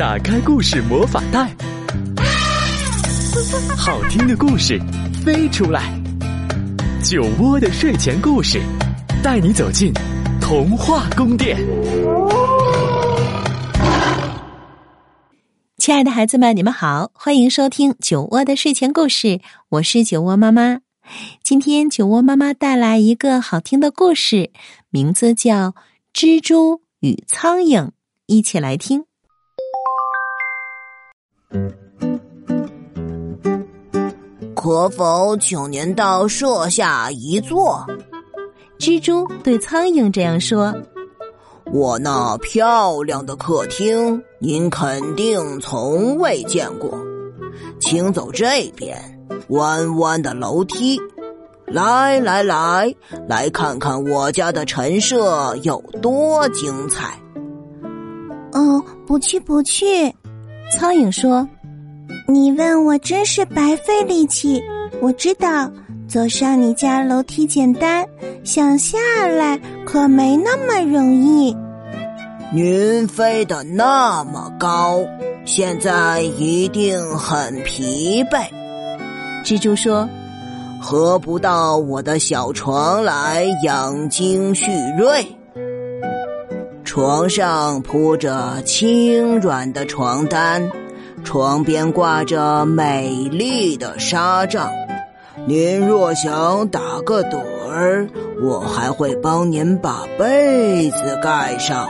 打开故事魔法袋，好听的故事飞出来。酒窝的睡前故事，带你走进童话宫殿。亲爱的孩子们，你们好，欢迎收听酒窝的睡前故事，我是酒窝妈妈。今天酒窝妈妈带来一个好听的故事，名字叫《蜘蛛与苍蝇》，一起来听。可否请您到舍下一坐？蜘蛛对苍蝇这样说：“我那漂亮的客厅，您肯定从未见过，请走这边弯弯的楼梯。来来来，来看看我家的陈设有多精彩。”哦，不去不去。苍蝇说：“你问我真是白费力气。我知道走上你家楼梯简单，想下来可没那么容易。您飞得那么高，现在一定很疲惫。”蜘蛛说：“何不到我的小床来养精蓄锐？”床上铺着轻软的床单，床边挂着美丽的纱帐。您若想打个盹儿，我还会帮您把被子盖上。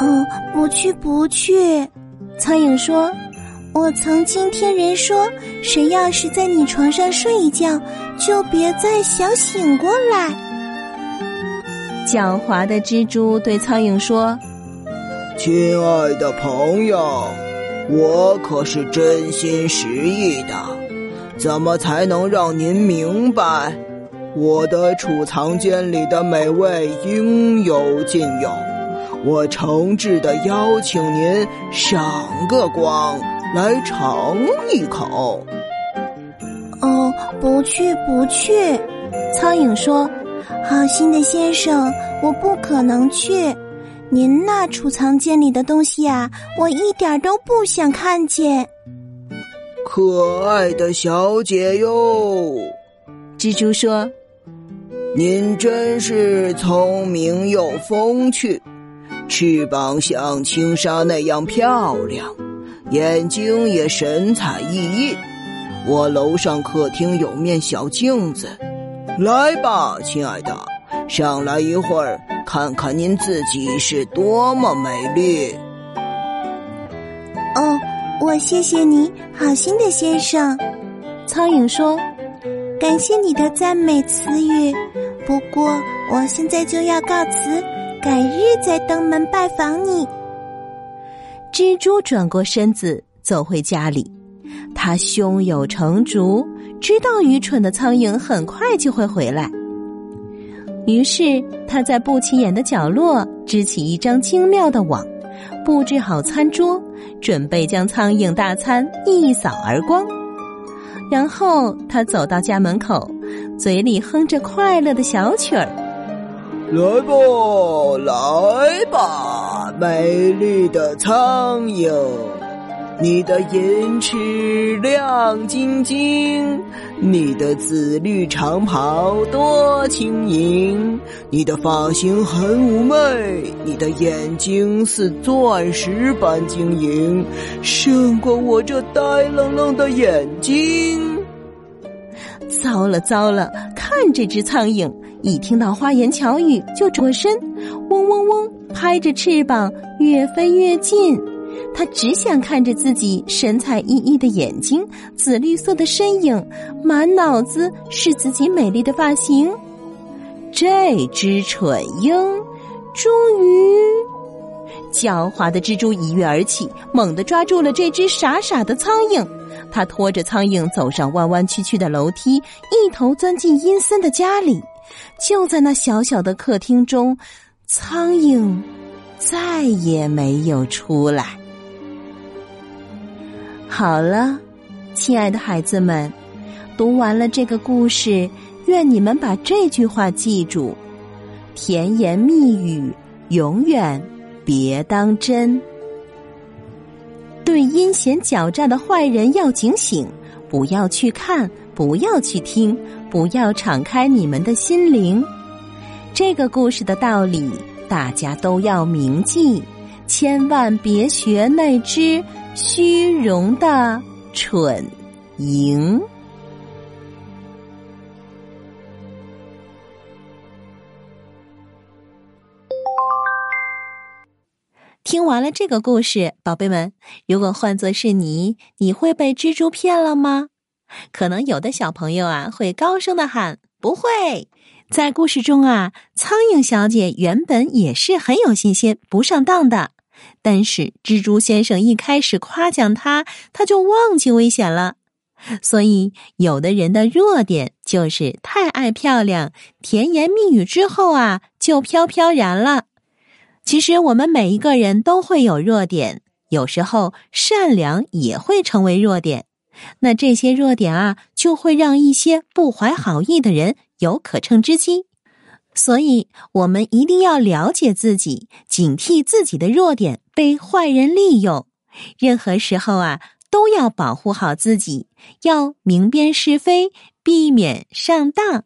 哦，不去不去。苍蝇说：“我曾经听人说，谁要是在你床上睡一觉，就别再想醒过来。”狡猾的蜘蛛对苍蝇说：“亲爱的朋友，我可是真心实意的，怎么才能让您明白？我的储藏间里的美味应有尽有，我诚挚的邀请您赏个光，来尝一口。”哦，不去不去，苍蝇说。好心的先生，我不可能去。您那储藏间里的东西啊，我一点都不想看见。可爱的小姐哟，蜘蛛说：“您真是聪明又风趣，翅膀像轻纱那样漂亮，眼睛也神采奕奕。我楼上客厅有面小镜子。”来吧，亲爱的，上来一会儿，看看您自己是多么美丽。哦，我谢谢你，好心的先生。苍蝇说：“感谢你的赞美词语，不过我现在就要告辞，改日再登门拜访你。”蜘蛛转过身子走回家里，他胸有成竹。知道愚蠢的苍蝇很快就会回来，于是他在不起眼的角落支起一张精妙的网，布置好餐桌，准备将苍蝇大餐一扫而光。然后他走到家门口，嘴里哼着快乐的小曲儿：“来吧，来吧，美丽的苍蝇。”你的银翅亮晶晶，你的紫绿长袍多轻盈，你的发型很妩媚，你的眼睛似钻石般晶莹，胜过我这呆愣愣的眼睛。糟了糟了！看这只苍蝇，一听到花言巧语就转身，嗡嗡嗡，拍着翅膀越飞越近。他只想看着自己神采奕奕的眼睛、紫绿色的身影，满脑子是自己美丽的发型。这只蠢鹰，终于，狡猾的蜘蛛一跃而起，猛地抓住了这只傻傻的苍蝇。他拖着苍蝇走上弯弯曲曲的楼梯，一头钻进阴森的家里。就在那小小的客厅中，苍蝇再也没有出来。好了，亲爱的孩子们，读完了这个故事，愿你们把这句话记住：甜言蜜语永远别当真。对阴险狡诈的坏人要警醒，不要去看，不要去听，不要敞开你们的心灵。这个故事的道理，大家都要铭记，千万别学那只虚荣的蠢蝇。听完了这个故事，宝贝们，如果换作是你，你会被蜘蛛骗了吗？可能有的小朋友啊，会高声的喊：“不会。”在故事中啊，苍蝇小姐原本也是很有信心、不上当的，但是蜘蛛先生一开始夸奖她，她就忘记危险了。所以，有的人的弱点就是太爱漂亮，甜言蜜语之后啊，就飘飘然了。其实我们每一个人都会有弱点，有时候善良也会成为弱点。那这些弱点啊，就会让一些不怀好意的人有可乘之机。所以，我们一定要了解自己，警惕自己的弱点被坏人利用。任何时候啊，都要保护好自己，要明辨是非，避免上当。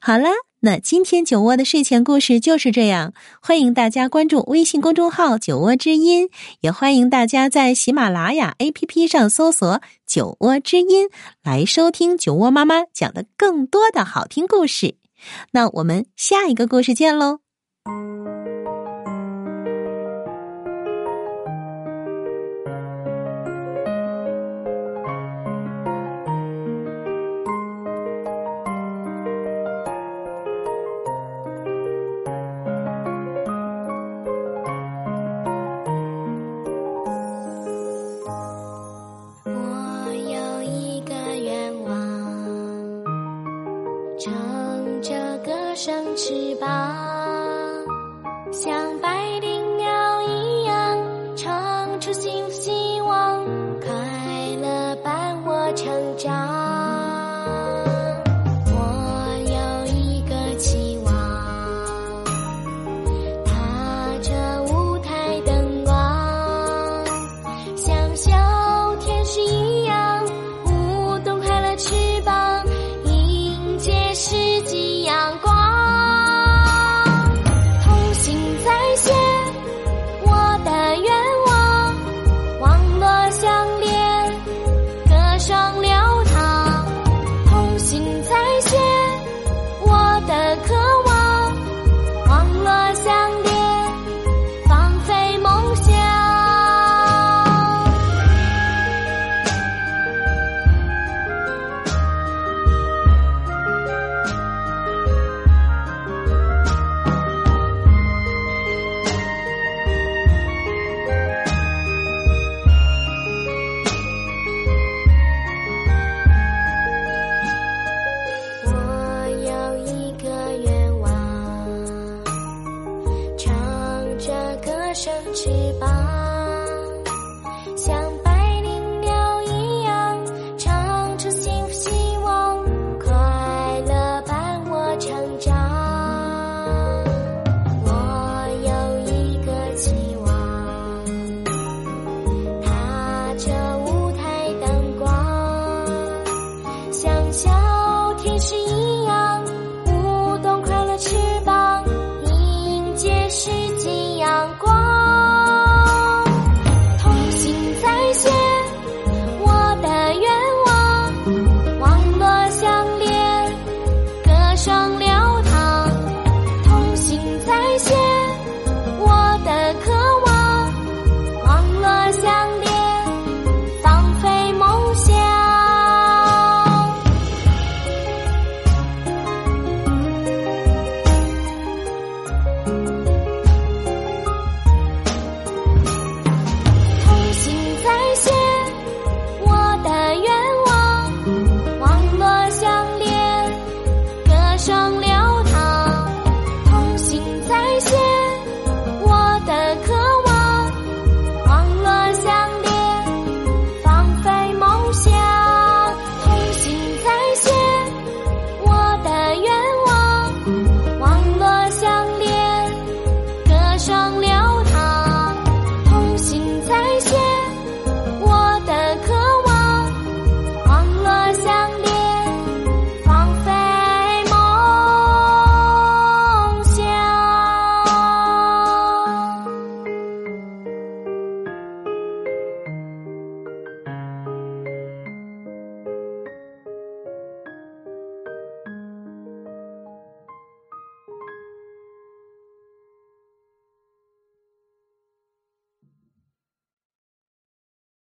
好了。那今天酒窝的睡前故事就是这样，欢迎大家关注微信公众号“酒窝之音”，也欢迎大家在喜马拉雅 APP 上搜索“酒窝之音”来收听酒窝妈妈讲的更多的好听故事。那我们下一个故事见喽！